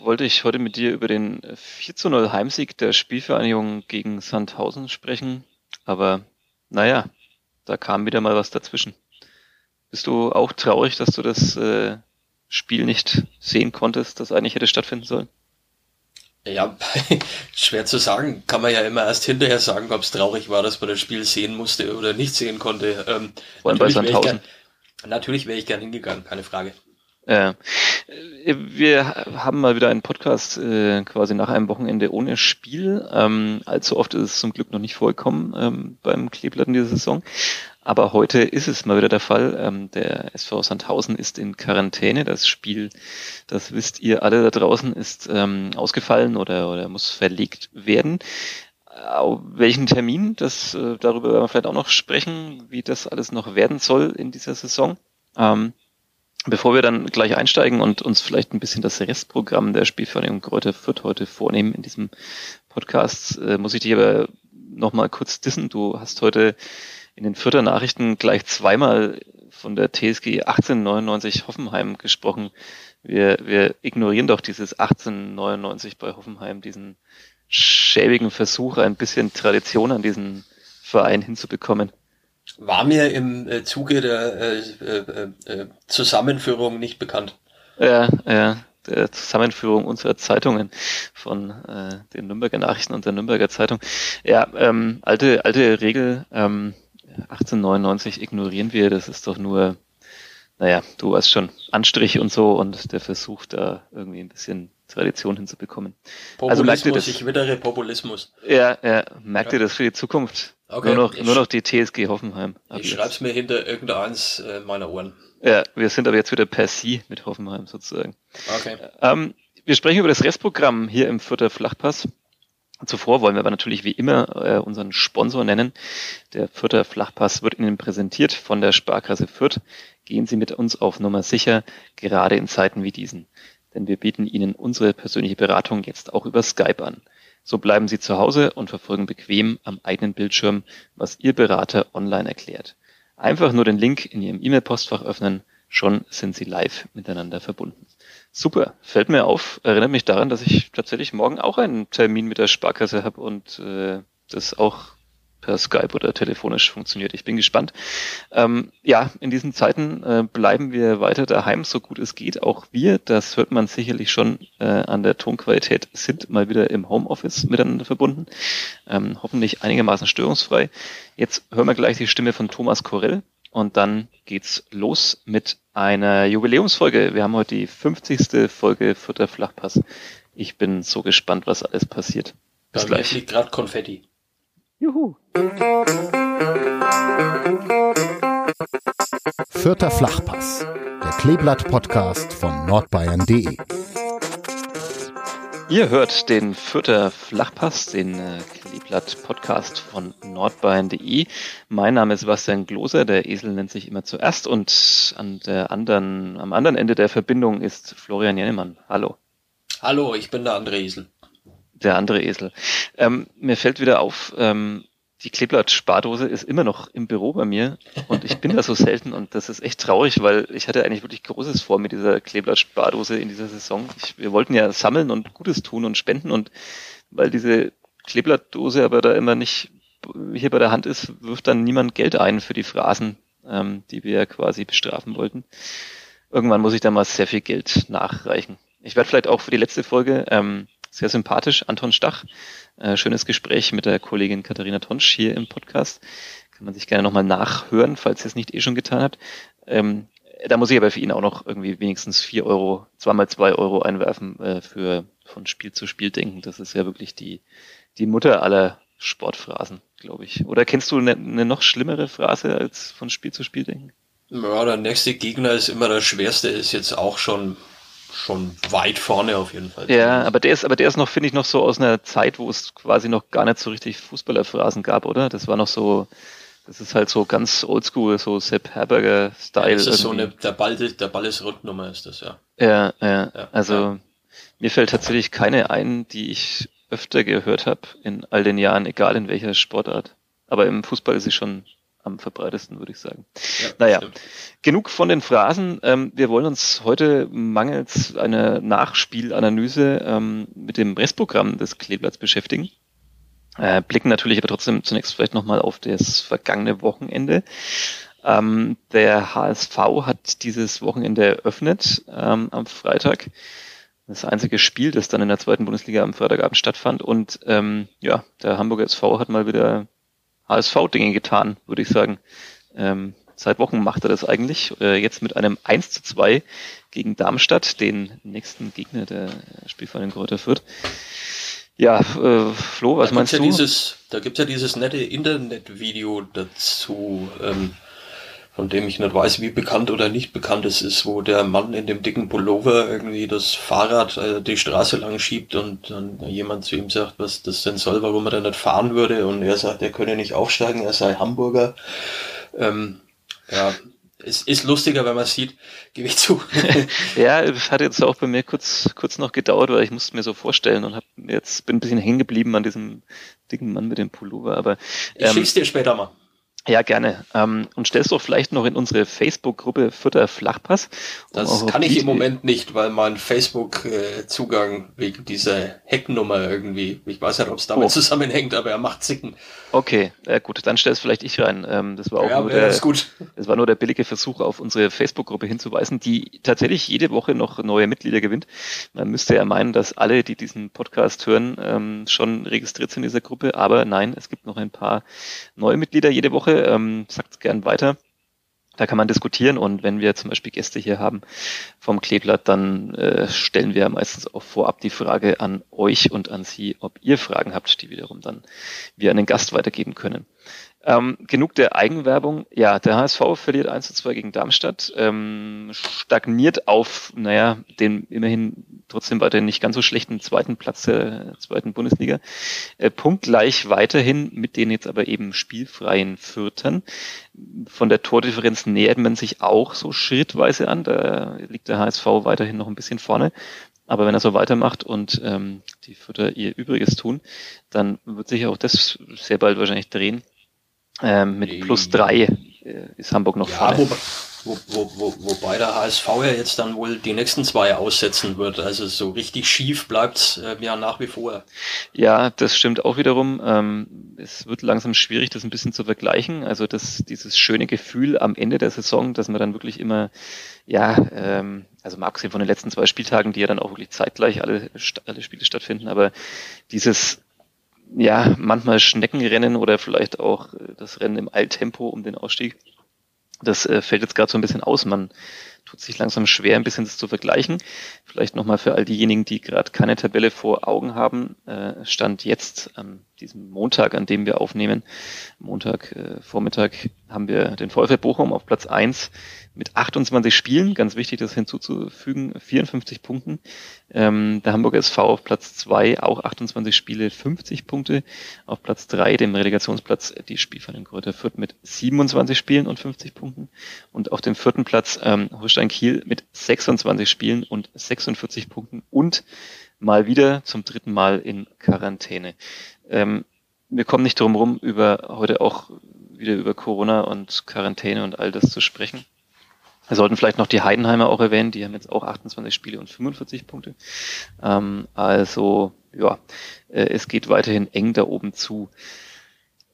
wollte ich heute mit dir über den 4 zu 0 Heimsieg der Spielvereinigung gegen Sandhausen sprechen. Aber naja, da kam wieder mal was dazwischen. Bist du auch traurig, dass du das äh, Spiel nicht sehen konntest, das eigentlich hätte stattfinden sollen? Ja, schwer zu sagen. Kann man ja immer erst hinterher sagen, ob es traurig war, dass man das Spiel sehen musste oder nicht sehen konnte. Ähm, Vor allem bei Sandhausen. Natürlich wäre ich gern hingegangen, keine Frage. Ja. Wir haben mal wieder einen Podcast äh, quasi nach einem Wochenende ohne Spiel. Ähm, allzu oft ist es zum Glück noch nicht vorgekommen ähm, beim Kleeblatt in dieser Saison. Aber heute ist es mal wieder der Fall. Ähm, der SV Sandhausen ist in Quarantäne. Das Spiel, das wisst ihr alle da draußen, ist ähm, ausgefallen oder, oder muss verlegt werden. Auf welchen Termin, das, äh, darüber werden wir vielleicht auch noch sprechen, wie das alles noch werden soll in dieser Saison. Ähm, Bevor wir dann gleich einsteigen und uns vielleicht ein bisschen das Restprogramm der Spielvereinigung Kräuter Fürth heute vornehmen in diesem Podcast, äh, muss ich dich aber nochmal kurz dissen. Du hast heute in den Fürther Nachrichten gleich zweimal von der TSG 1899 Hoffenheim gesprochen. Wir, wir ignorieren doch dieses 1899 bei Hoffenheim, diesen schäbigen Versuch, ein bisschen Tradition an diesen Verein hinzubekommen war mir im äh, Zuge der äh, äh, äh, Zusammenführung nicht bekannt. Ja, ja, der Zusammenführung unserer Zeitungen von den Nürnberger Nachrichten und der Nürnberger Zeitung. Ja, ähm, alte, alte Regel, ähm, 1899 ignorieren wir, das ist doch nur, naja, du hast schon Anstrich und so und der Versuch da irgendwie ein bisschen Tradition hinzubekommen. Populismus, also merkt ihr das, ich wittere Populismus. Ja, ja, merkt ja. ihr das für die Zukunft? Okay, nur, noch, nur noch die TSG Hoffenheim. Ich schreib's mir hinter irgendeins äh, meiner Ohren. Ja, wir sind aber jetzt wieder per Sie mit Hoffenheim sozusagen. Okay. Ähm, wir sprechen über das Restprogramm hier im Vierter Flachpass. Zuvor wollen wir aber natürlich wie immer äh, unseren Sponsor nennen. Der Vierter Flachpass wird Ihnen präsentiert von der Sparkasse Fürth. Gehen Sie mit uns auf Nummer sicher, gerade in Zeiten wie diesen denn wir bieten Ihnen unsere persönliche Beratung jetzt auch über Skype an. So bleiben Sie zu Hause und verfolgen bequem am eigenen Bildschirm, was Ihr Berater online erklärt. Einfach nur den Link in Ihrem E-Mail-Postfach öffnen, schon sind Sie live miteinander verbunden. Super, fällt mir auf, erinnert mich daran, dass ich tatsächlich morgen auch einen Termin mit der Sparkasse habe und äh, das auch per Skype oder telefonisch funktioniert. Ich bin gespannt. Ähm, ja, in diesen Zeiten äh, bleiben wir weiter daheim, so gut es geht. Auch wir, das hört man sicherlich schon äh, an der Tonqualität, sind mal wieder im Homeoffice miteinander verbunden. Ähm, hoffentlich einigermaßen störungsfrei. Jetzt hören wir gleich die Stimme von Thomas Korell und dann geht's los mit einer Jubiläumsfolge. Wir haben heute die 50. Folge Futter Flachpass. Ich bin so gespannt, was alles passiert. Bis Bei gleich. liegt gerade Konfetti. Juhu. Vierter Flachpass, der Kleeblatt-Podcast von nordbayern.de. Ihr hört den Vierter Flachpass, den äh, Kleeblatt-Podcast von nordbayern.de. Mein Name ist Sebastian Gloser, der Esel nennt sich immer zuerst und an der anderen, am anderen Ende der Verbindung ist Florian Jennemann. Hallo. Hallo, ich bin der andere Esel der andere Esel. Ähm, mir fällt wieder auf, ähm, die Kleeblatt-Spardose ist immer noch im Büro bei mir und ich bin da so selten und das ist echt traurig, weil ich hatte eigentlich wirklich Großes vor mit dieser Kleeblatt-Spardose in dieser Saison. Ich, wir wollten ja sammeln und Gutes tun und spenden und weil diese Kleeblattdose aber da immer nicht hier bei der Hand ist, wirft dann niemand Geld ein für die Phrasen, ähm, die wir ja quasi bestrafen wollten. Irgendwann muss ich da mal sehr viel Geld nachreichen. Ich werde vielleicht auch für die letzte Folge ähm, sehr sympathisch, Anton Stach. Äh, schönes Gespräch mit der Kollegin Katharina Tonsch hier im Podcast. Kann man sich gerne nochmal nachhören, falls ihr es nicht eh schon getan habt. Ähm, da muss ich aber für ihn auch noch irgendwie wenigstens vier Euro, zweimal zwei Euro einwerfen äh, für von Spiel zu Spiel denken. Das ist ja wirklich die, die Mutter aller Sportphrasen, glaube ich. Oder kennst du eine, eine noch schlimmere Phrase als von Spiel zu Spiel denken? Ja, der nächste Gegner ist immer der schwerste, ist jetzt auch schon schon weit vorne auf jeden Fall. Ja, aber der ist, aber der ist noch, finde ich, noch so aus einer Zeit, wo es quasi noch gar nicht so richtig Fußballerphrasen gab, oder? Das war noch so, das ist halt so ganz oldschool, so Sepp Herberger-Style. Ja, das ist irgendwie. so eine, der Ball, der Ball ist Rundnummer ist das, ja. Ja, ja, ja also ja. mir fällt tatsächlich keine ein, die ich öfter gehört habe in all den Jahren, egal in welcher Sportart. Aber im Fußball ist sie schon am verbreitesten, würde ich sagen. Ja, naja, stimmt. genug von den Phrasen. Ähm, wir wollen uns heute mangels einer Nachspielanalyse ähm, mit dem Restprogramm des Kleeblatts beschäftigen. Äh, blicken natürlich aber trotzdem zunächst vielleicht nochmal auf das vergangene Wochenende. Ähm, der HSV hat dieses Wochenende eröffnet ähm, am Freitag. Das einzige Spiel, das dann in der zweiten Bundesliga am Freitagabend stattfand. Und ähm, ja, der Hamburger SV hat mal wieder HSV-Dinge getan, würde ich sagen. Ähm, seit Wochen macht er das eigentlich. Äh, jetzt mit einem 1 zu 2 gegen Darmstadt, den nächsten Gegner der Spielverein Kräuter Fürth. Ja, äh, Flo, was da meinst ja du? Dieses, da gibt's ja dieses nette Internetvideo dazu. Ähm, von dem ich nicht weiß, wie bekannt oder nicht bekannt es ist, wo der Mann in dem dicken Pullover irgendwie das Fahrrad äh, die Straße lang schiebt und dann jemand zu ihm sagt, was das denn soll, warum er da nicht fahren würde und er sagt, er könne nicht aufsteigen, er sei Hamburger. Ähm, ja, es ist lustiger, wenn man sieht, gebe ich zu. ja, es hat jetzt auch bei mir kurz, kurz noch gedauert, weil ich musste mir so vorstellen und hab jetzt bin ein bisschen hängen geblieben an diesem dicken Mann mit dem Pullover. Aber ähm, ich schick's dir später mal. Ja, gerne. Ähm, und stellst du vielleicht noch in unsere Facebook-Gruppe Fütter Flachpass? Um das kann ich im Moment nicht, weil mein Facebook-Zugang wegen dieser Hecknummer irgendwie, ich weiß nicht, ob es damit oh. zusammenhängt, aber er macht Zicken. Okay, äh, gut, dann stellst vielleicht ich rein. Ähm, das war auch ja, nur der, das, das war nur der billige Versuch, auf unsere Facebook-Gruppe hinzuweisen, die tatsächlich jede Woche noch neue Mitglieder gewinnt. Man müsste ja meinen, dass alle, die diesen Podcast hören, ähm, schon registriert sind in dieser Gruppe, aber nein, es gibt noch ein paar neue Mitglieder jede Woche ähm, sagt gern weiter. Da kann man diskutieren und wenn wir zum Beispiel Gäste hier haben vom Kleeblatt, dann äh, stellen wir meistens auch vorab die Frage an euch und an Sie, ob ihr Fragen habt, die wiederum dann wir an den Gast weitergeben können. Ähm, genug der Eigenwerbung. Ja, der HSV verliert 1 zu 2 gegen Darmstadt, ähm, stagniert auf, naja, den immerhin trotzdem weiterhin nicht ganz so schlechten zweiten Platz der zweiten Bundesliga. Äh, punktgleich weiterhin mit den jetzt aber eben spielfreien Fürtern. Von der Tordifferenz nähert man sich auch so schrittweise an. Da liegt der HSV weiterhin noch ein bisschen vorne. Aber wenn er so weitermacht und ähm, die Fürther ihr Übriges tun, dann wird sich auch das sehr bald wahrscheinlich drehen. Ähm, mit plus drei äh, ist Hamburg noch ja, vorne. Wo, wo, wo, wobei der HSV ja jetzt dann wohl die nächsten zwei aussetzen wird. Also so richtig schief bleibt äh, ja nach wie vor. Ja, das stimmt auch wiederum. Ähm, es wird langsam schwierig, das ein bisschen zu vergleichen. Also das, dieses schöne Gefühl am Ende der Saison, dass man dann wirklich immer, ja, ähm, also mal abgesehen von den letzten zwei Spieltagen, die ja dann auch wirklich zeitgleich alle, alle Spiele stattfinden, aber dieses ja, manchmal Schneckenrennen oder vielleicht auch äh, das Rennen im Eiltempo um den Ausstieg. Das äh, fällt jetzt gerade so ein bisschen aus. Man tut sich langsam schwer, ein bisschen das zu vergleichen. Vielleicht nochmal für all diejenigen, die gerade keine Tabelle vor Augen haben, äh, stand jetzt an diesem Montag, an dem wir aufnehmen, Montag äh, Vormittag, haben wir den VfL Bochum auf Platz eins mit 28 Spielen, ganz wichtig, das hinzuzufügen, 54 Punkten. Ähm, der Hamburger SV auf Platz 2, auch 28 Spiele, 50 Punkte. Auf Platz 3, dem Relegationsplatz, die Spielverein Kräuter Fürth mit 27 Spielen und 50 Punkten. Und auf dem vierten Platz ähm, Holstein Kiel mit 26 Spielen und 46 Punkten und mal wieder zum dritten Mal in Quarantäne. Ähm, wir kommen nicht drum rum, über heute auch wieder über Corona und Quarantäne und all das zu sprechen. Wir sollten vielleicht noch die Heidenheimer auch erwähnen, die haben jetzt auch 28 Spiele und 45 Punkte. Ähm, also ja, äh, es geht weiterhin eng da oben zu.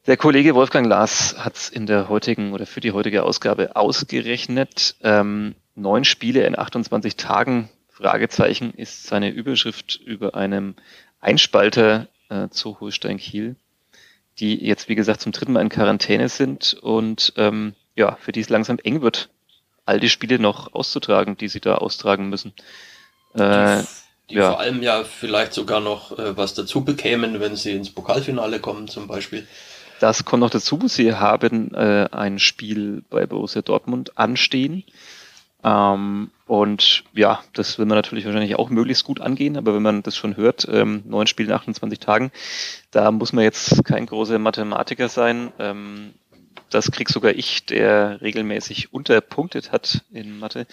Der Kollege Wolfgang Lars hat es in der heutigen oder für die heutige Ausgabe ausgerechnet. Ähm, neun Spiele in 28 Tagen, Fragezeichen, ist seine Überschrift über einem Einspalter äh, zu Holstein Kiel, die jetzt wie gesagt zum dritten Mal in Quarantäne sind und ähm, ja, für die es langsam eng wird all die Spiele noch auszutragen, die sie da austragen müssen. Äh, die, ja. vor allem ja vielleicht sogar noch äh, was dazu bekämen, wenn sie ins Pokalfinale kommen zum Beispiel. Das kommt noch dazu. Sie haben äh, ein Spiel bei Borussia Dortmund anstehen. Ähm, und ja, das will man natürlich wahrscheinlich auch möglichst gut angehen, aber wenn man das schon hört, ähm, neun Spiele in 28 Tagen, da muss man jetzt kein großer Mathematiker sein. Ähm, das krieg sogar ich, der regelmäßig unterpunktet hat in Mathe,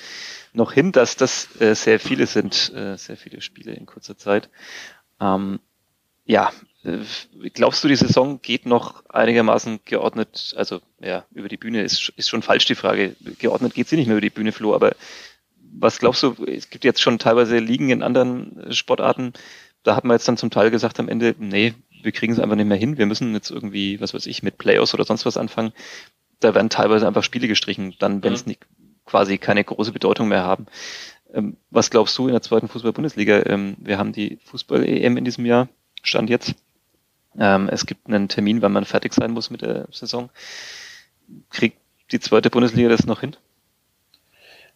noch hin, dass das äh, sehr viele sind, äh, sehr viele Spiele in kurzer Zeit. Ähm, ja, glaubst du, die Saison geht noch einigermaßen geordnet, also ja, über die Bühne ist, ist schon falsch die Frage. Geordnet geht sie nicht mehr über die Bühne, Flo, aber was glaubst du, es gibt jetzt schon teilweise Ligen in anderen Sportarten, da hat man jetzt dann zum Teil gesagt am Ende, nee, wir kriegen es einfach nicht mehr hin, wir müssen jetzt irgendwie, was weiß ich, mit Playoffs oder sonst was anfangen. Da werden teilweise einfach Spiele gestrichen, dann, wenn es mhm. quasi keine große Bedeutung mehr haben. Ähm, was glaubst du in der zweiten Fußball-Bundesliga? Ähm, wir haben die Fußball-EM in diesem Jahr, Stand jetzt. Ähm, es gibt einen Termin, wann man fertig sein muss mit der Saison. Kriegt die zweite Bundesliga das noch hin?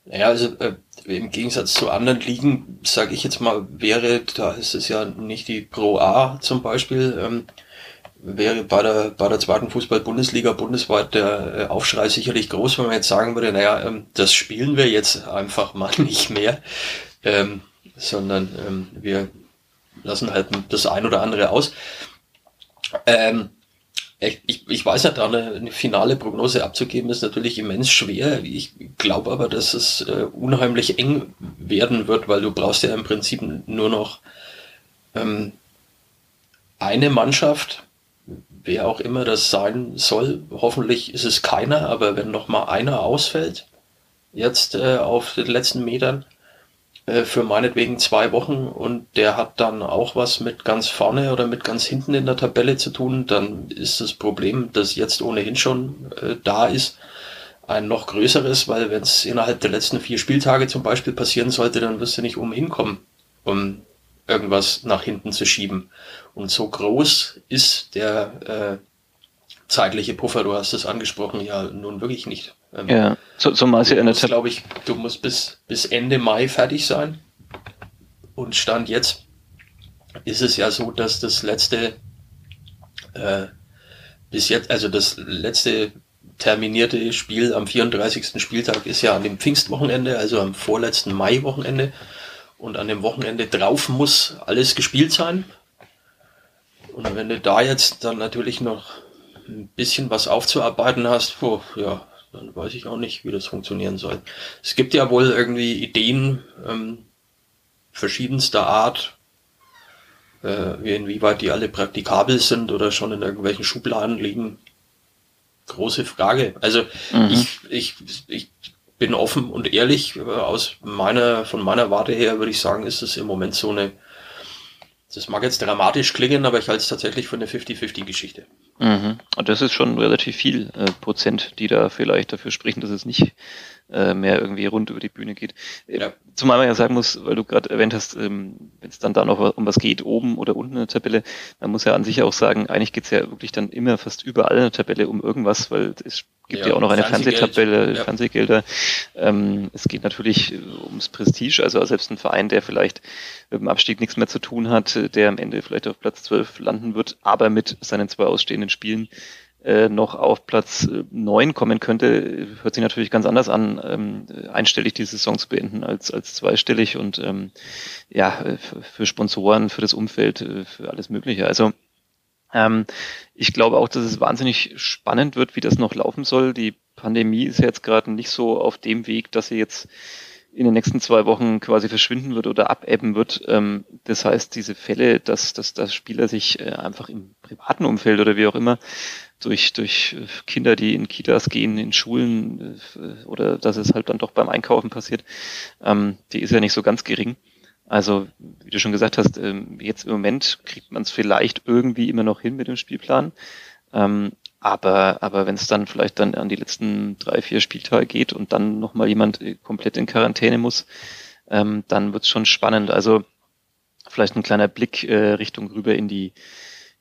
Naja, also äh, im Gegensatz zu anderen Ligen, sage ich jetzt mal, wäre, da ist es ja nicht die Pro A zum Beispiel, ähm, wäre bei der, bei der zweiten Fußball-Bundesliga bundesweit der äh, Aufschrei sicherlich groß, wenn man jetzt sagen würde, naja, ähm, das spielen wir jetzt einfach mal nicht mehr, ähm, sondern ähm, wir lassen halt das ein oder andere aus. Ähm, ich, ich weiß ja, da eine, eine finale Prognose abzugeben, ist natürlich immens schwer. Ich glaube aber, dass es äh, unheimlich eng werden wird, weil du brauchst ja im Prinzip nur noch ähm, eine Mannschaft, wer auch immer das sein soll. Hoffentlich ist es keiner, aber wenn noch mal einer ausfällt, jetzt äh, auf den letzten Metern, äh, für meinetwegen zwei Wochen und der hat dann auch was mit ganz vorne oder mit ganz hinten in der Tabelle zu tun, dann ist das Problem, das jetzt ohnehin schon äh, da ist, ein noch größeres, weil wenn es innerhalb der letzten vier Spieltage zum Beispiel passieren sollte, dann wirst du nicht umhin kommen, um irgendwas nach hinten zu schieben. Und so groß ist der äh, zeitliche Puffer, du hast es angesprochen, ja nun wirklich nicht. Ähm, ja, so, so mal du musst, glaube ich, du musst bis, bis Ende Mai fertig sein. Und Stand jetzt ist es ja so, dass das letzte äh, bis jetzt, also das letzte terminierte Spiel am 34. Spieltag ist ja an dem Pfingstwochenende, also am vorletzten Mai-Wochenende. Und an dem Wochenende drauf muss alles gespielt sein. Und wenn du da jetzt dann natürlich noch ein bisschen was aufzuarbeiten hast, oh, ja, dann weiß ich auch nicht, wie das funktionieren soll. Es gibt ja wohl irgendwie Ideen ähm, verschiedenster Art, äh, inwieweit die alle praktikabel sind oder schon in irgendwelchen Schubladen liegen. Große Frage. Also mhm. ich, ich, ich bin offen und ehrlich, äh, aus meiner, von meiner Warte her würde ich sagen, ist es im Moment so eine das mag jetzt dramatisch klingen, aber ich halte es tatsächlich für eine 50-50-Geschichte. Mhm. Und das ist schon relativ viel äh, Prozent, die da vielleicht dafür sprechen, dass es nicht äh, mehr irgendwie rund über die Bühne geht. Äh, ja. Zumal man ja sagen muss, weil du gerade erwähnt hast, ähm, wenn es dann da noch um was geht, oben oder unten in der Tabelle, man muss ja an sich auch sagen, eigentlich geht's ja wirklich dann immer fast überall in der Tabelle um irgendwas, weil es gibt ja, ja auch noch eine Fernsehtabelle, ja. Fernsehgelder. Ähm, es geht natürlich äh, ums Prestige, also selbst ein Verein, der vielleicht mit dem Abstieg nichts mehr zu tun hat, der am Ende vielleicht auf Platz 12 landen wird, aber mit seinen zwei ausstehenden Spielen äh, noch auf Platz äh, neun kommen könnte, hört sich natürlich ganz anders an, ähm, einstellig die Saison zu beenden als, als zweistellig und ähm, ja, für Sponsoren, für das Umfeld, äh, für alles Mögliche. Also ähm, ich glaube auch, dass es wahnsinnig spannend wird, wie das noch laufen soll. Die Pandemie ist jetzt gerade nicht so auf dem Weg, dass sie jetzt in den nächsten zwei Wochen quasi verschwinden wird oder abebben wird. Ähm, das heißt, diese Fälle, dass, dass, dass Spieler sich äh, einfach im privaten Umfeld oder wie auch immer durch, durch Kinder, die in Kitas gehen, in Schulen äh, oder dass es halt dann doch beim Einkaufen passiert, ähm, die ist ja nicht so ganz gering. Also, wie du schon gesagt hast, ähm, jetzt im Moment kriegt man es vielleicht irgendwie immer noch hin mit dem Spielplan. Aber, aber wenn es dann vielleicht dann an die letzten drei, vier Spieltage geht und dann nochmal jemand äh, komplett in Quarantäne muss, ähm, dann wird es schon spannend. Also vielleicht ein kleiner Blick äh, Richtung rüber in die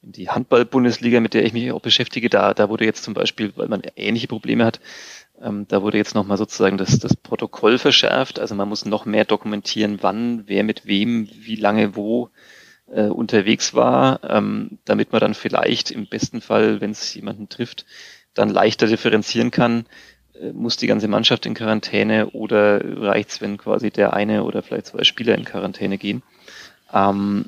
in die Handball-Bundesliga, mit der ich mich auch beschäftige. Da, da wurde jetzt zum Beispiel, weil man ähnliche Probleme hat, ähm, da wurde jetzt nochmal sozusagen das, das Protokoll verschärft. Also man muss noch mehr dokumentieren, wann, wer mit wem, wie lange, wo äh, unterwegs war, ähm, damit man dann vielleicht im besten Fall, wenn es jemanden trifft, dann leichter differenzieren kann, äh, muss die ganze Mannschaft in Quarantäne oder reicht's, wenn quasi der eine oder vielleicht zwei Spieler in Quarantäne gehen? Ähm,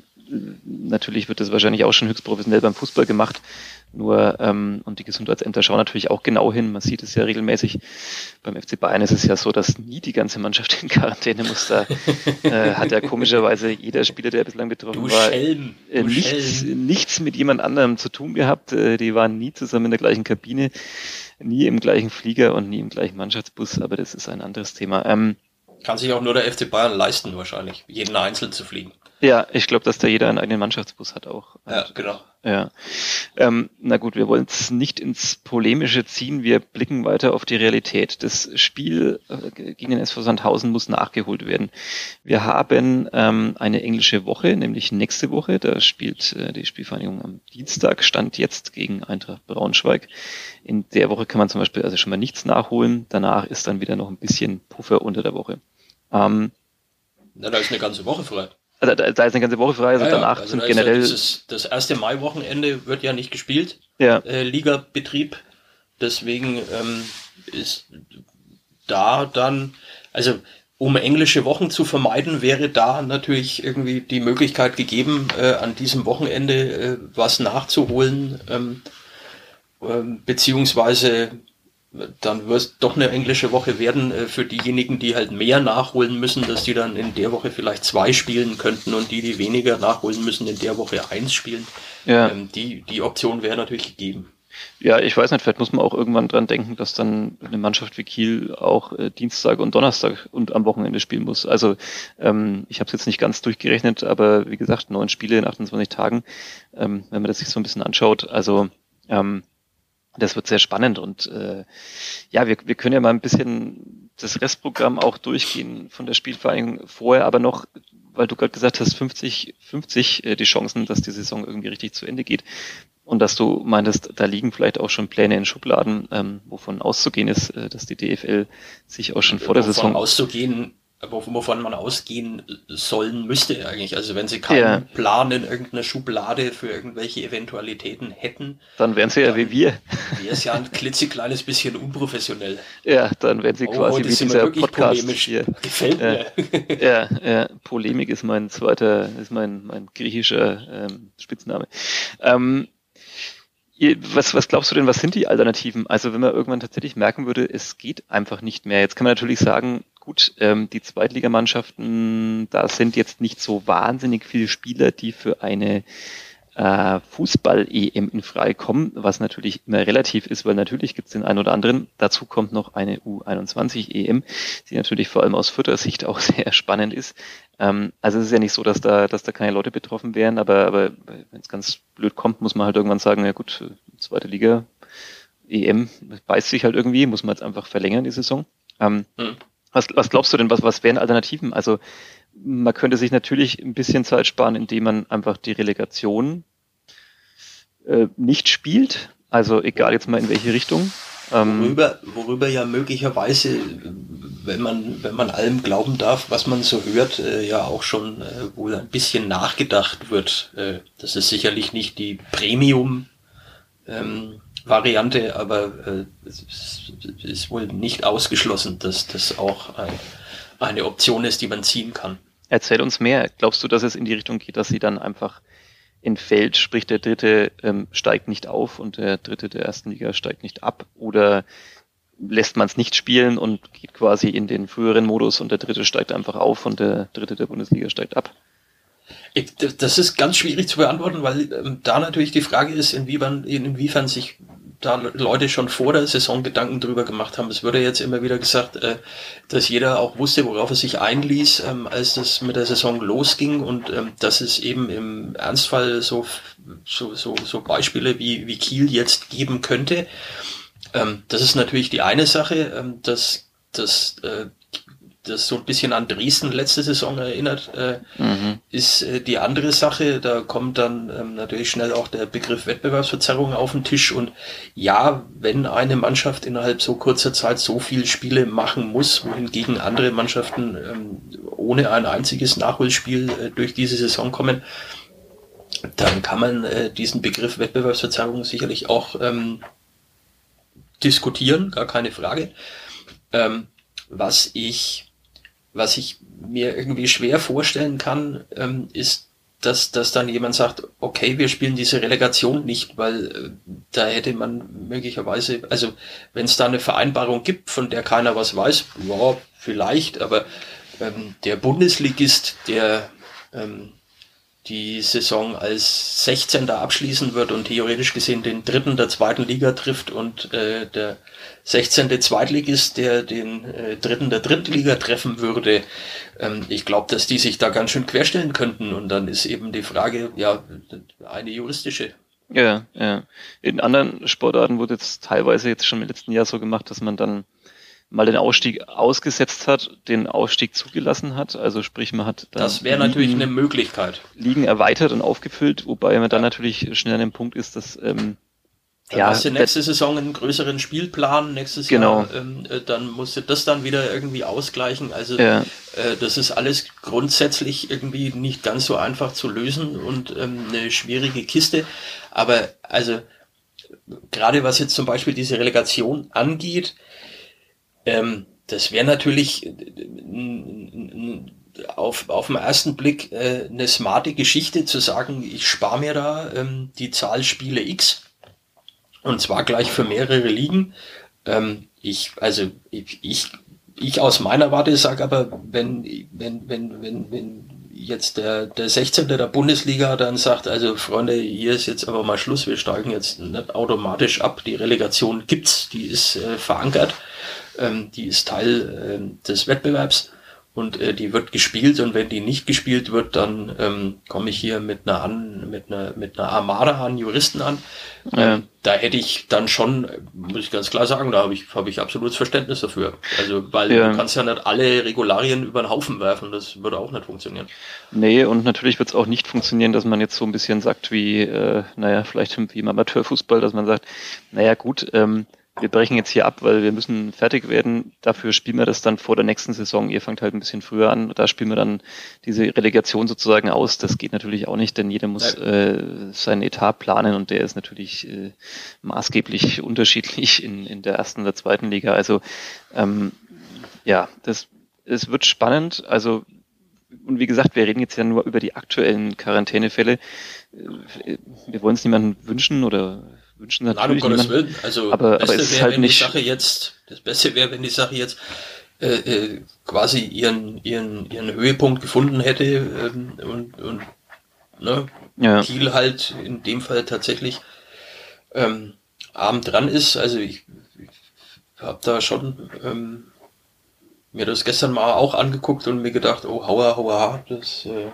natürlich wird das wahrscheinlich auch schon höchst professionell beim Fußball gemacht. Nur, ähm, und die Gesundheitsämter schauen natürlich auch genau hin. Man sieht es ja regelmäßig. Beim FC Bayern ist es ja so, dass nie die ganze Mannschaft in Quarantäne muss. Da äh, hat ja komischerweise jeder Spieler, der bislang betroffen du war, Schelm, äh, nichts, nichts mit jemand anderem zu tun gehabt. Äh, die waren nie zusammen in der gleichen Kabine, nie im gleichen Flieger und nie im gleichen Mannschaftsbus. Aber das ist ein anderes Thema. Ähm, Kann sich auch nur der FC Bayern leisten, wahrscheinlich, jeden einzeln zu fliegen. Ja, ich glaube, dass da jeder einen eigenen Mannschaftsbus hat auch. Ja, genau. Ja. Ähm, na gut, wir wollen es nicht ins Polemische ziehen. Wir blicken weiter auf die Realität. Das Spiel äh, gegen den SV Sandhausen muss nachgeholt werden. Wir haben ähm, eine englische Woche, nämlich nächste Woche. Da spielt äh, die Spielvereinigung am Dienstag, stand jetzt gegen Eintracht Braunschweig. In der Woche kann man zum Beispiel also schon mal nichts nachholen. Danach ist dann wieder noch ein bisschen Puffer unter der Woche. Ähm, na, da ist eine ganze Woche frei. Also da, da ist eine ganze Woche frei, also ja, danach also sind da generell. Ja dieses, das erste Mai-Wochenende wird ja nicht gespielt. Ja. Äh, Liga-Betrieb. Deswegen ähm, ist da dann, also um englische Wochen zu vermeiden, wäre da natürlich irgendwie die Möglichkeit gegeben, äh, an diesem Wochenende äh, was nachzuholen, ähm, ähm, beziehungsweise dann wird es doch eine englische Woche werden äh, für diejenigen, die halt mehr nachholen müssen, dass die dann in der Woche vielleicht zwei spielen könnten und die, die weniger nachholen müssen, in der Woche eins spielen. Ja. Ähm, die, die Option wäre natürlich gegeben. Ja, ich weiß nicht, vielleicht muss man auch irgendwann dran denken, dass dann eine Mannschaft wie Kiel auch äh, Dienstag und Donnerstag und am Wochenende spielen muss. Also ähm, ich habe es jetzt nicht ganz durchgerechnet, aber wie gesagt, neun Spiele in 28 Tagen, ähm, wenn man das sich so ein bisschen anschaut. Also ähm, das wird sehr spannend und äh, ja, wir, wir können ja mal ein bisschen das Restprogramm auch durchgehen von der Spielvereinigung vorher, aber noch, weil du gerade gesagt hast, 50, 50 äh, die Chancen, dass die Saison irgendwie richtig zu Ende geht und dass du meintest, da liegen vielleicht auch schon Pläne in Schubladen, ähm, wovon auszugehen ist, äh, dass die DFL sich auch schon vor der Saison auszugehen wovon man ausgehen sollen müsste eigentlich. Also wenn sie keinen ja. Plan in irgendeiner Schublade für irgendwelche Eventualitäten hätten. Dann wären sie ja wie wir. Wäre es ja ein klitzekleines bisschen unprofessionell. Ja, dann wären sie oh, quasi wie dieser Podcast polemisch. hier. Gefällt mir. Ja, ja, Polemik ist mein zweiter, ist mein, mein griechischer ähm, Spitzname. Ähm, was, was glaubst du denn, was sind die Alternativen? Also wenn man irgendwann tatsächlich merken würde, es geht einfach nicht mehr. Jetzt kann man natürlich sagen, gut, ähm, die Zweitligamannschaften, da sind jetzt nicht so wahnsinnig viele Spieler, die für eine äh, Fußball-EM in Frage kommen, was natürlich immer relativ ist, weil natürlich gibt es den einen oder anderen. Dazu kommt noch eine U21-EM, die natürlich vor allem aus Futtersicht auch sehr spannend ist. Ähm, also es ist ja nicht so, dass da, dass da keine Leute betroffen wären, aber, aber wenn es ganz blöd kommt, muss man halt irgendwann sagen, ja gut, zweite Liga, EM beißt sich halt irgendwie, muss man jetzt einfach verlängern, die Saison. Ähm, hm. Was, was glaubst du denn, was, was wären Alternativen? Also man könnte sich natürlich ein bisschen Zeit sparen, indem man einfach die Relegation äh, nicht spielt. Also egal jetzt mal in welche Richtung. Ähm, worüber, worüber ja möglicherweise, wenn man, wenn man allem glauben darf, was man so hört, äh, ja auch schon äh, wohl ein bisschen nachgedacht wird. Äh, das ist sicherlich nicht die Premium ähm, Variante, aber äh, es ist wohl nicht ausgeschlossen, dass das auch ein, eine Option ist, die man ziehen kann. Erzähl uns mehr. Glaubst du, dass es in die Richtung geht, dass sie dann einfach entfällt, sprich der dritte ähm, steigt nicht auf und der dritte der ersten Liga steigt nicht ab? Oder lässt man es nicht spielen und geht quasi in den früheren Modus und der dritte steigt einfach auf und der dritte der Bundesliga steigt ab? Das ist ganz schwierig zu beantworten, weil ähm, da natürlich die Frage ist, inwiefern, inwiefern sich da Leute schon vor der Saison Gedanken drüber gemacht haben. Es wurde jetzt immer wieder gesagt, äh, dass jeder auch wusste, worauf er sich einließ, ähm, als das mit der Saison losging und ähm, dass es eben im Ernstfall so, so, so, so Beispiele wie, wie Kiel jetzt geben könnte. Ähm, das ist natürlich die eine Sache, dass, dass äh, das so ein bisschen an Dresden letzte Saison erinnert, äh, mhm. ist äh, die andere Sache. Da kommt dann ähm, natürlich schnell auch der Begriff Wettbewerbsverzerrung auf den Tisch. Und ja, wenn eine Mannschaft innerhalb so kurzer Zeit so viele Spiele machen muss, wohingegen andere Mannschaften ähm, ohne ein einziges Nachholspiel äh, durch diese Saison kommen, dann kann man äh, diesen Begriff Wettbewerbsverzerrung sicherlich auch ähm, diskutieren, gar keine Frage. Ähm, was ich, was ich mir irgendwie schwer vorstellen kann, ähm, ist, dass, dass dann jemand sagt, okay, wir spielen diese Relegation nicht, weil äh, da hätte man möglicherweise, also wenn es da eine Vereinbarung gibt, von der keiner was weiß, ja, vielleicht, aber ähm, der Bundesligist, der ähm, die Saison als 16. abschließen wird und theoretisch gesehen den dritten der zweiten Liga trifft und äh, der 16. Zweitligist, der den äh, dritten der dritten Liga treffen würde. Ähm, ich glaube, dass die sich da ganz schön querstellen könnten und dann ist eben die Frage, ja, eine juristische. Ja, ja. In anderen Sportarten wurde jetzt teilweise jetzt schon im letzten Jahr so gemacht, dass man dann mal den Ausstieg ausgesetzt hat, den Ausstieg zugelassen hat. Also sprich, man hat dann das wäre natürlich eine Möglichkeit. Ligen erweitert und aufgefüllt, wobei man dann natürlich schnell an dem Punkt ist, dass ähm, dann ja, hast du nächste Saison einen größeren Spielplan, nächstes genau. Jahr, ähm, äh, dann musst du das dann wieder irgendwie ausgleichen. Also ja. äh, das ist alles grundsätzlich irgendwie nicht ganz so einfach zu lösen und ähm, eine schwierige Kiste. Aber also gerade was jetzt zum Beispiel diese Relegation angeht, ähm, das wäre natürlich äh, auf, auf den ersten Blick äh, eine smarte Geschichte zu sagen, ich spare mir da ähm, die Zahl Spiele X und zwar gleich für mehrere Ligen. Ähm, ich, also ich, ich, ich aus meiner Warte sage aber, wenn, wenn, wenn, wenn, wenn jetzt der, der 16. der Bundesliga dann sagt, also Freunde, hier ist jetzt aber mal Schluss, wir steigen jetzt nicht automatisch ab, die Relegation gibt's, die ist äh, verankert ähm, die ist Teil äh, des Wettbewerbs und äh, die wird gespielt und wenn die nicht gespielt wird, dann ähm, komme ich hier mit einer an, mit einer mit einer Armada an Juristen an. Ja. Ähm, da hätte ich dann schon, muss ich ganz klar sagen, da habe ich habe ich absolutes Verständnis dafür. Also weil ja. du kannst ja nicht alle Regularien über den Haufen werfen, das würde auch nicht funktionieren. Nee, und natürlich wird es auch nicht funktionieren, dass man jetzt so ein bisschen sagt wie, äh, naja, vielleicht wie im Amateurfußball, dass man sagt, naja gut, ähm, wir brechen jetzt hier ab, weil wir müssen fertig werden. Dafür spielen wir das dann vor der nächsten Saison. Ihr fangt halt ein bisschen früher an. Da spielen wir dann diese Relegation sozusagen aus. Das geht natürlich auch nicht, denn jeder muss äh, seinen Etat planen und der ist natürlich äh, maßgeblich unterschiedlich in, in der ersten oder zweiten Liga. Also ähm, ja, das es wird spannend. Also und wie gesagt, wir reden jetzt ja nur über die aktuellen Quarantänefälle. Äh, wir wollen es niemandem wünschen oder wünschen natürlich Nein, um Gottes Willen. Also aber, Beste aber wäre, halt wenn nicht die Sache jetzt, das Beste wäre, wenn die Sache jetzt äh, äh, quasi ihren, ihren, ihren Höhepunkt gefunden hätte ähm, und, und ne, ja. Kiel halt in dem Fall tatsächlich ähm, arm dran ist. Also ich, ich habe da schon ähm, mir das gestern mal auch angeguckt und mir gedacht, oh, hauer, hauer, das äh,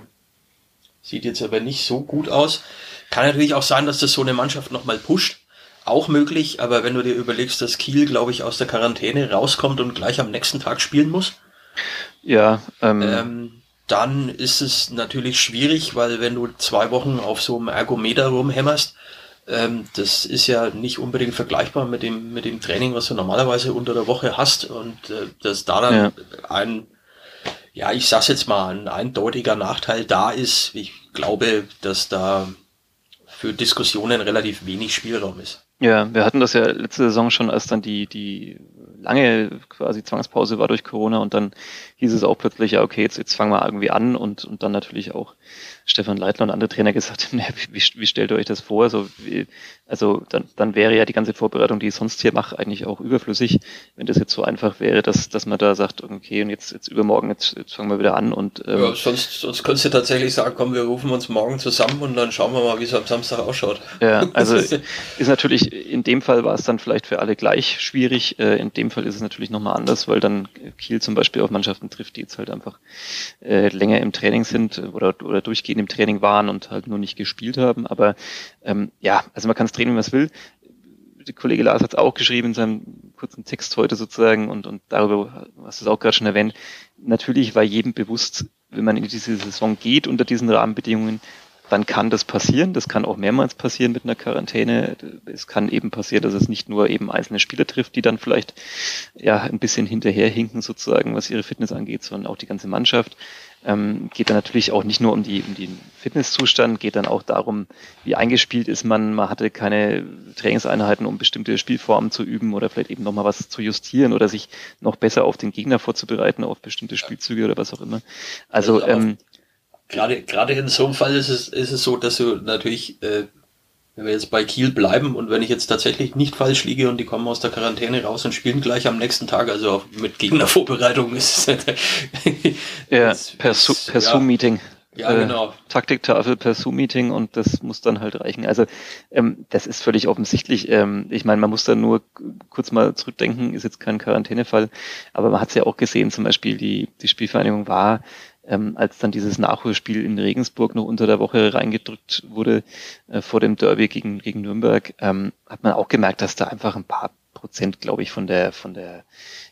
sieht jetzt aber nicht so gut aus. Kann natürlich auch sein, dass das so eine Mannschaft nochmal pusht. Auch möglich, aber wenn du dir überlegst, dass Kiel, glaube ich, aus der Quarantäne rauskommt und gleich am nächsten Tag spielen muss. Ja. Ähm, ähm, dann ist es natürlich schwierig, weil wenn du zwei Wochen auf so einem Ergometer rumhämmerst, ähm, das ist ja nicht unbedingt vergleichbar mit dem, mit dem Training, was du normalerweise unter der Woche hast und äh, dass da dann ja. ein, ja, ich sag's jetzt mal, ein eindeutiger Nachteil da ist. Ich glaube, dass da für Diskussionen relativ wenig Spielraum ist. Ja, wir hatten das ja letzte Saison schon, als dann die, die lange quasi Zwangspause war durch Corona und dann hieß es auch plötzlich, ja, okay, jetzt, jetzt fangen wir irgendwie an und, und dann natürlich auch Stefan Leitler und andere Trainer gesagt haben, wie, wie stellt ihr euch das vor? Also, wie, also dann, dann wäre ja die ganze Vorbereitung, die ich sonst hier mache, eigentlich auch überflüssig, wenn das jetzt so einfach wäre, dass, dass man da sagt, okay, und jetzt, jetzt übermorgen, jetzt, jetzt fangen wir wieder an und ähm, ja, sonst, sonst könntest du tatsächlich sagen, komm, wir rufen uns morgen zusammen und dann schauen wir mal, wie es am Samstag ausschaut. Ja, also ist natürlich, in dem Fall war es dann vielleicht für alle gleich schwierig, äh, in dem Fall ist es natürlich nochmal anders, weil dann Kiel zum Beispiel auf Mannschaften trifft, die jetzt halt einfach äh, länger im Training sind oder, oder durchgehend im Training waren und halt nur nicht gespielt haben. Aber ähm, ja, also man kann es drehen, wie man es will. Der Kollege Lars hat es auch geschrieben in seinem kurzen Text heute sozusagen und, und darüber hast du es auch gerade schon erwähnt. Natürlich war jedem bewusst, wenn man in diese Saison geht unter diesen Rahmenbedingungen, dann kann das passieren. Das kann auch mehrmals passieren mit einer Quarantäne. Es kann eben passieren, dass es nicht nur eben einzelne Spieler trifft, die dann vielleicht ja ein bisschen hinterherhinken sozusagen, was ihre Fitness angeht, sondern auch die ganze Mannschaft. Ähm, geht dann natürlich auch nicht nur um, die, um den Fitnesszustand, geht dann auch darum, wie eingespielt ist man. Man hatte keine Trainingseinheiten, um bestimmte Spielformen zu üben oder vielleicht eben nochmal was zu justieren oder sich noch besser auf den Gegner vorzubereiten, auf bestimmte Spielzüge oder was auch immer. Also, also ähm, gerade, gerade in so einem Fall ist es, ist es so, dass du natürlich, äh, wenn wir jetzt bei Kiel bleiben und wenn ich jetzt tatsächlich nicht falsch liege und die kommen aus der Quarantäne raus und spielen gleich am nächsten Tag, also mit Gegnervorbereitung ist es ja, per, Su per ja, Zoom-Meeting. Ja, äh, genau. Taktiktafel per Zoom-Meeting und das muss dann halt reichen. Also ähm, das ist völlig offensichtlich. Ähm, ich meine, man muss da nur kurz mal zurückdenken, ist jetzt kein Quarantänefall, aber man hat es ja auch gesehen, zum Beispiel die, die Spielvereinigung war ähm, als dann dieses Nachholspiel in Regensburg noch unter der Woche reingedrückt wurde äh, vor dem Derby gegen, gegen Nürnberg, ähm, hat man auch gemerkt, dass da einfach ein paar Prozent, glaube ich, von der, von der,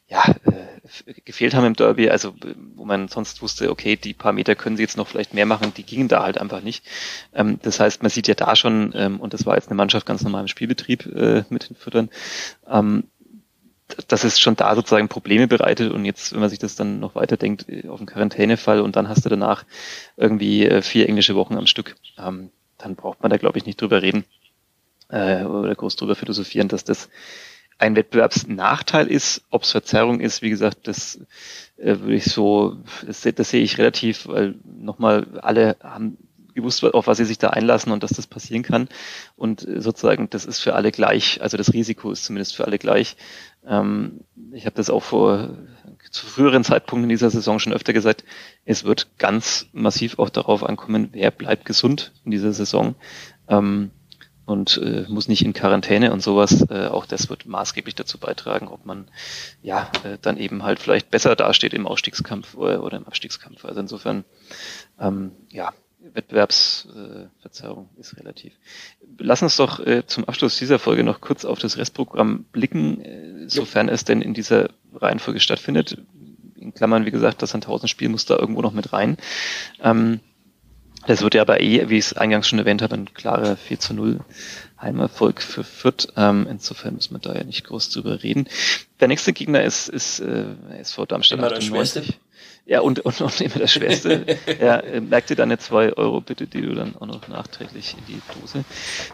ja, äh, gefehlt haben im Derby, also wo man sonst wusste, okay, die paar Meter können sie jetzt noch vielleicht mehr machen, die gingen da halt einfach nicht. Ähm, das heißt, man sieht ja da schon, ähm, und das war jetzt eine Mannschaft ganz normal im Spielbetrieb äh, mit den Füttern, ähm, dass es schon da sozusagen Probleme bereitet und jetzt, wenn man sich das dann noch weiterdenkt, äh, auf einen Quarantänefall und dann hast du danach irgendwie äh, vier englische Wochen am Stück, ähm, dann braucht man da, glaube ich, nicht drüber reden äh, oder groß drüber philosophieren, dass das ein Wettbewerbsnachteil ist, ob es Verzerrung ist, wie gesagt, das äh, würde ich so, das, das sehe ich relativ, weil nochmal alle haben gewusst, auf was sie sich da einlassen und dass das passieren kann. Und äh, sozusagen, das ist für alle gleich, also das Risiko ist zumindest für alle gleich. Ähm, ich habe das auch vor zu früheren Zeitpunkten in dieser Saison schon öfter gesagt, es wird ganz massiv auch darauf ankommen, wer bleibt gesund in dieser Saison. Ähm, und äh, muss nicht in Quarantäne und sowas. Äh, auch das wird maßgeblich dazu beitragen, ob man ja äh, dann eben halt vielleicht besser dasteht im Ausstiegskampf oder, oder im Abstiegskampf. Also insofern ähm, ja Wettbewerbsverzerrung äh, ist relativ. Lass uns doch äh, zum Abschluss dieser Folge noch kurz auf das Restprogramm blicken, äh, sofern es denn in dieser Reihenfolge stattfindet. In Klammern, wie gesagt, das Sandhausen-Spiel muss da irgendwo noch mit rein. Ähm, das wird ja aber eh, wie ich es eingangs schon erwähnt habe, ein klarer 4 zu 0 Heimerfolg für Fürth. Ähm, insofern müssen wir da ja nicht groß drüber reden. Der nächste Gegner ist, ist äh, SV Darmstadt Immer 98. Ja, und, und, und immer das Schwerste. ja, äh, merk dir deine zwei Euro bitte, die du dann auch noch nachträglich in die Dose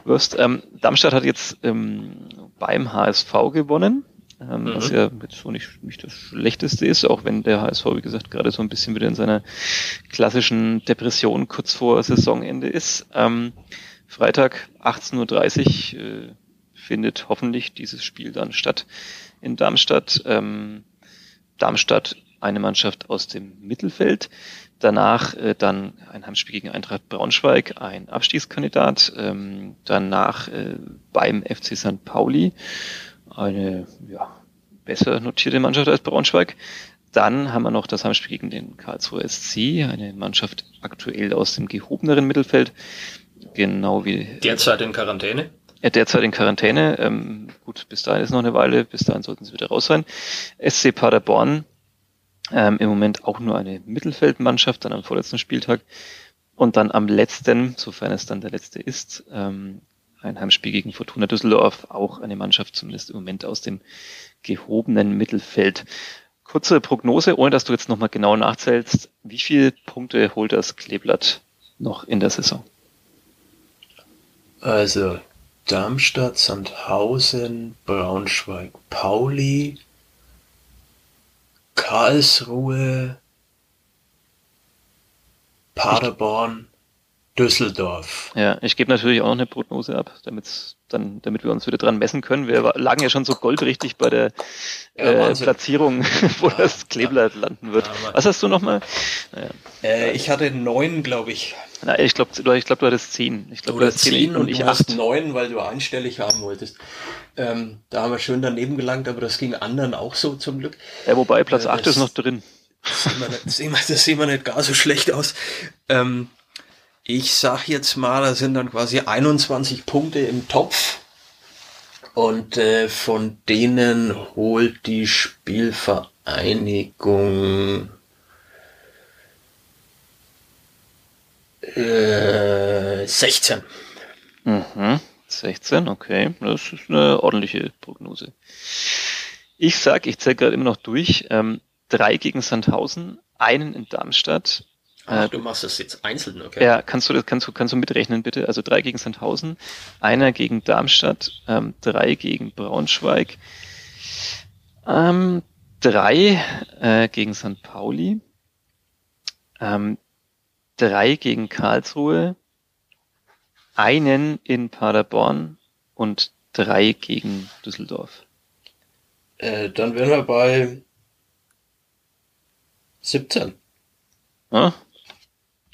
wirst. Ähm, Darmstadt hat jetzt ähm, beim HSV gewonnen. Ähm, mhm. Was ja jetzt so nicht, nicht das Schlechteste ist, auch wenn der HSV, wie gesagt, gerade so ein bisschen wieder in seiner klassischen Depression kurz vor Saisonende ist. Ähm, Freitag 18.30 Uhr äh, findet hoffentlich dieses Spiel dann statt in Darmstadt. Ähm, Darmstadt eine Mannschaft aus dem Mittelfeld. Danach äh, dann ein Heimspiel gegen Eintracht Braunschweig, ein Abstiegskandidat. Ähm, danach äh, beim FC St. Pauli eine ja, besser notierte Mannschaft als Braunschweig. Dann haben wir noch das Heimspiel gegen den Karlsruher SC, eine Mannschaft aktuell aus dem gehobeneren Mittelfeld. Genau wie. Derzeit in Quarantäne? Ja, derzeit in Quarantäne. Ähm, gut, bis dahin ist noch eine Weile, bis dahin sollten sie wieder raus sein. SC Paderborn ähm, Im Moment auch nur eine Mittelfeldmannschaft, dann am vorletzten Spieltag. Und dann am letzten, sofern es dann der letzte ist, ähm, ein Heimspiel gegen Fortuna Düsseldorf, auch eine Mannschaft zumindest im Moment aus dem gehobenen Mittelfeld. Kurze Prognose, ohne dass du jetzt nochmal genau nachzählst. Wie viele Punkte holt das Kleeblatt noch in der Saison? Also Darmstadt, Sandhausen, Braunschweig, Pauli, Karlsruhe, Paderborn, Düsseldorf. Ja, ich gebe natürlich auch noch eine Prognose ab, damit dann, damit wir uns wieder dran messen können. Wir lagen ja schon so goldrichtig bei der ja, äh, Platzierung, wo ja, das Kleeblatt ja. landen wird. Was hast du nochmal? Naja. Äh, ich hatte neun, glaube ich. Na, ich glaube, du, ich glaub, du hattest zehn. Ich glaube, du hattest zehn und, und ich acht. neun, weil du einstellig haben wolltest. Ähm, da haben wir schön daneben gelangt, aber das ging anderen auch so zum Glück. Ja, wobei Platz äh, 8 ist noch drin. Das sehen wir nicht, das sehen wir nicht gar so schlecht aus. Ähm, ich sag jetzt mal, da sind dann quasi 21 Punkte im Topf. Und äh, von denen holt die Spielvereinigung Äh, 16. Mhm. 16, okay. Das ist eine ordentliche Prognose. Ich sag, ich zähle gerade immer noch durch. Ähm, drei gegen Sandhausen, einen in Darmstadt. Ach, äh, du machst das jetzt einzeln, okay. Ja, kannst du das kannst du kannst du mitrechnen bitte? Also drei gegen Sandhausen, einer gegen Darmstadt, ähm, drei gegen Braunschweig, ähm, drei äh, gegen St. Pauli, ähm, drei gegen Karlsruhe, einen in Paderborn und drei gegen Düsseldorf. Äh, dann wären wir bei 17. Ja,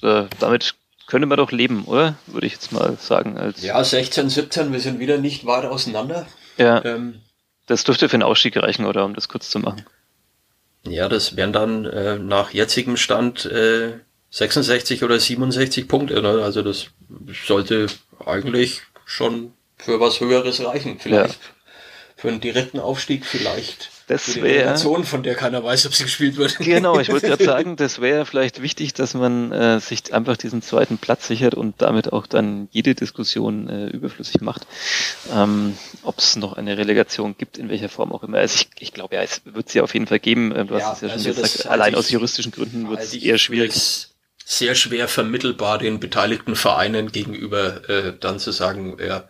äh, damit könnte man doch leben, oder? Würde ich jetzt mal sagen. Als ja, 16, 17, wir sind wieder nicht weit auseinander. Ja. Ähm, das dürfte für einen Ausstieg reichen, oder? Um das kurz zu machen. Ja, das wären dann äh, nach jetzigem Stand äh, 66 oder 67 Punkte. Ne? Also das sollte eigentlich schon für was Höheres reichen. Vielleicht ja. für einen direkten Aufstieg vielleicht. Das wäre von der keiner weiß, ob sie gespielt wird. Genau, ich wollte gerade sagen, das wäre vielleicht wichtig, dass man äh, sich einfach diesen zweiten Platz sichert und damit auch dann jede Diskussion äh, überflüssig macht. Ähm, ob es noch eine Relegation gibt, in welcher Form auch immer. Also ich, ich glaube ja, es wird sie auf jeden Fall geben. Äh, du ja, hast es ja schon also gesagt, allein aus juristischen Gründen wird es eher schwierig sehr schwer vermittelbar den beteiligten Vereinen gegenüber äh, dann zu sagen, ja,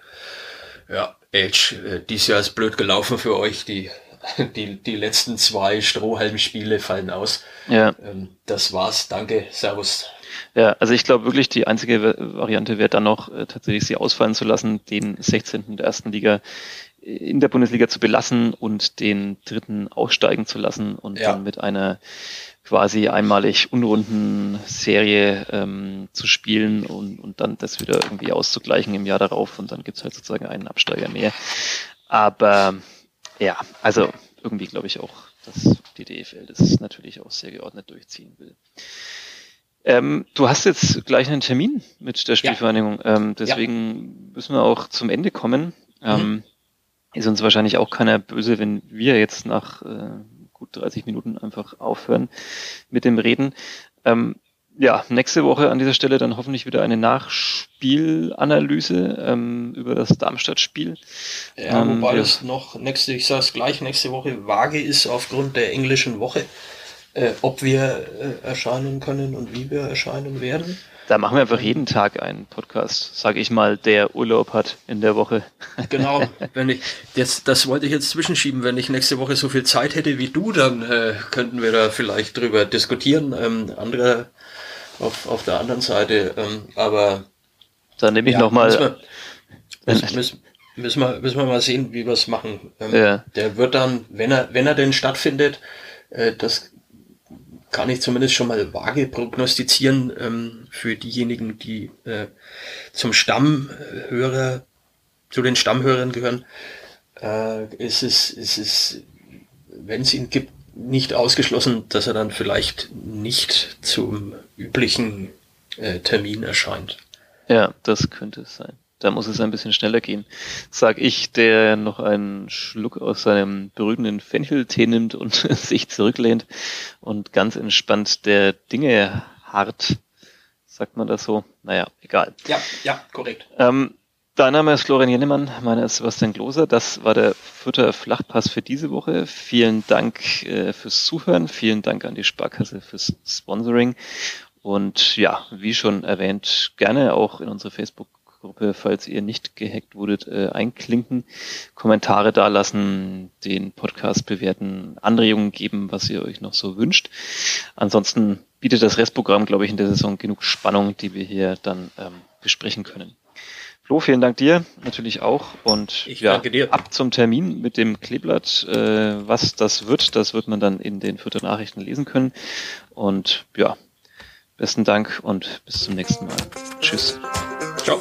ja, Edge, äh, dies Jahr ist blöd gelaufen für euch, die, die, die letzten zwei Strohhalmspiele fallen aus. Ja. Ähm, das war's, danke, Servus. Ja, also ich glaube wirklich, die einzige Variante wäre dann noch äh, tatsächlich sie ausfallen zu lassen, den 16. der ersten Liga in der Bundesliga zu belassen und den dritten aussteigen zu lassen und ja. dann mit einer quasi einmalig unrunden Serie ähm, zu spielen und, und dann das wieder irgendwie auszugleichen im Jahr darauf und dann gibt's halt sozusagen einen Absteiger mehr. Aber ja, also irgendwie glaube ich auch, dass die DFL das natürlich auch sehr geordnet durchziehen will. Ähm, du hast jetzt gleich einen Termin mit der Spielvereinigung, ja. ähm, deswegen ja. müssen wir auch zum Ende kommen. Mhm. Ähm, ist uns wahrscheinlich auch keiner böse, wenn wir jetzt nach äh, gut 30 Minuten einfach aufhören mit dem Reden. Ähm, ja, nächste Woche an dieser Stelle dann hoffentlich wieder eine Nachspielanalyse ähm, über das Darmstadt-Spiel. Ja, ähm, wobei es noch nächste, ich sage es gleich, nächste Woche vage ist aufgrund der englischen Woche, äh, ob wir äh, erscheinen können und wie wir erscheinen werden. Da machen wir einfach jeden Tag einen Podcast, sage ich mal, der Urlaub hat in der Woche. Genau, wenn ich jetzt, das wollte ich jetzt zwischenschieben, wenn ich nächste Woche so viel Zeit hätte wie du, dann äh, könnten wir da vielleicht drüber diskutieren. Ähm, andere auf, auf der anderen Seite, ähm, aber dann nehme ich ja, nochmal. Müssen, müssen, müssen, wir, müssen wir mal sehen, wie wir es machen. Ähm, ja. Der wird dann, wenn er, wenn er denn stattfindet, äh, das kann ich zumindest schon mal vage prognostizieren ähm, für diejenigen, die äh, zum Stammhörer, zu den Stammhörern gehören. Äh, ist es, ist es, wenn es ihn gibt, nicht ausgeschlossen, dass er dann vielleicht nicht zum üblichen äh, Termin erscheint. Ja, das könnte es sein. Da muss es ein bisschen schneller gehen. Sag ich, der noch einen Schluck aus seinem berühmten Fencheltee nimmt und sich zurücklehnt und ganz entspannt der Dinge hart. Sagt man das so? Naja, egal. Ja, ja, korrekt. Ähm, Dein Name ist Florian Jennemann, meiner ist Sebastian Gloser. Das war der vierte Flachpass für diese Woche. Vielen Dank äh, fürs Zuhören. Vielen Dank an die Sparkasse fürs Sponsoring. Und ja, wie schon erwähnt, gerne auch in unsere Facebook Gruppe, falls ihr nicht gehackt wurdet, äh, einklinken, Kommentare dalassen, den Podcast bewerten, Anregungen geben, was ihr euch noch so wünscht. Ansonsten bietet das Restprogramm, glaube ich, in der Saison genug Spannung, die wir hier dann ähm, besprechen können. Flo, vielen Dank dir natürlich auch und ich ja, ab zum Termin mit dem Kleeblatt. Äh, was das wird, das wird man dann in den Viertel Nachrichten lesen können. Und ja, besten Dank und bis zum nächsten Mal. Tschüss. Ciao.